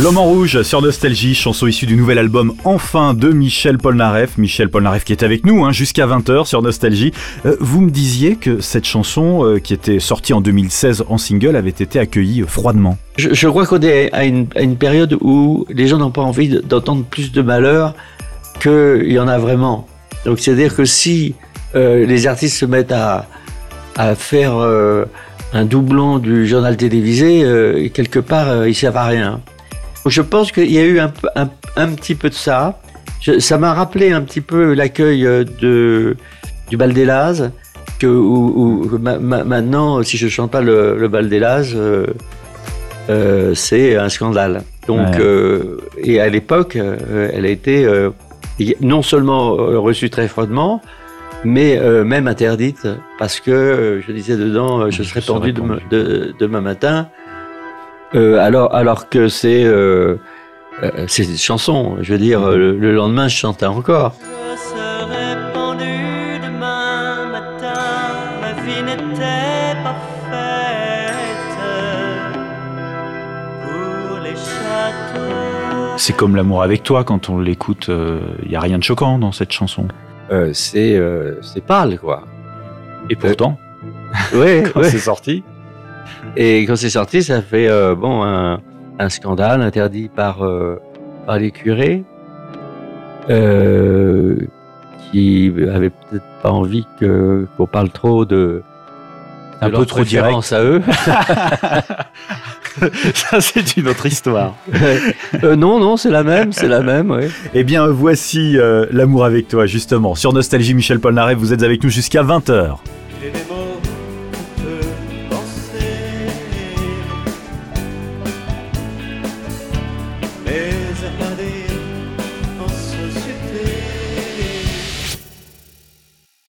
L'homme en rouge sur Nostalgie, chanson issue du nouvel album Enfin de Michel Polnareff. Michel Polnareff qui est avec nous hein, jusqu'à 20h sur Nostalgie. Euh, vous me disiez que cette chanson, euh, qui était sortie en 2016 en single, avait été accueillie euh, froidement. Je, crois qu'on est à une, période où les gens n'ont pas envie d'entendre plus de malheur qu'il y en a vraiment. Donc c'est-à-dire que si les artistes se mettent à, à faire un doublon du journal télévisé, quelque part, ils ne servent à rien. Je pense qu'il y a eu un, un, petit peu de ça. ça m'a rappelé un petit peu l'accueil euh, de, du Bal des Lazes, que où, maintenant, si je chante pas le, le Bal des Lazes, euh, euh, c'est un scandale. Donc, et à l'époque, elle a été non seulement reçue très froidement, mais même interdite parce que je disais dedans, je serais pendu demain matin. Euh, alors, alors que c'est euh, euh, c'est une chanson. Je veux dire, le, lendemain, je chantais encore. C'est comme l'amour avec toi quand on l'écoute. Il n'y a rien de choquant dans cette chanson. c'est c'est pâle quoi. Et pourtant, quand c'est sorti. Et quand c'est sorti, ça fait euh, bon un, scandale interdit par, euh, par les curés euh, qui avaient peut-être pas envie que, qu'on parle trop de, un peu trop direct à eux. Ça, c'est une autre histoire. non, non, c'est la même, c'est la même. Ouais. Eh bien, voici l'amour avec toi, justement. Sur Nostalgie, Michel Polnareff, vous êtes avec nous jusqu'à 20h.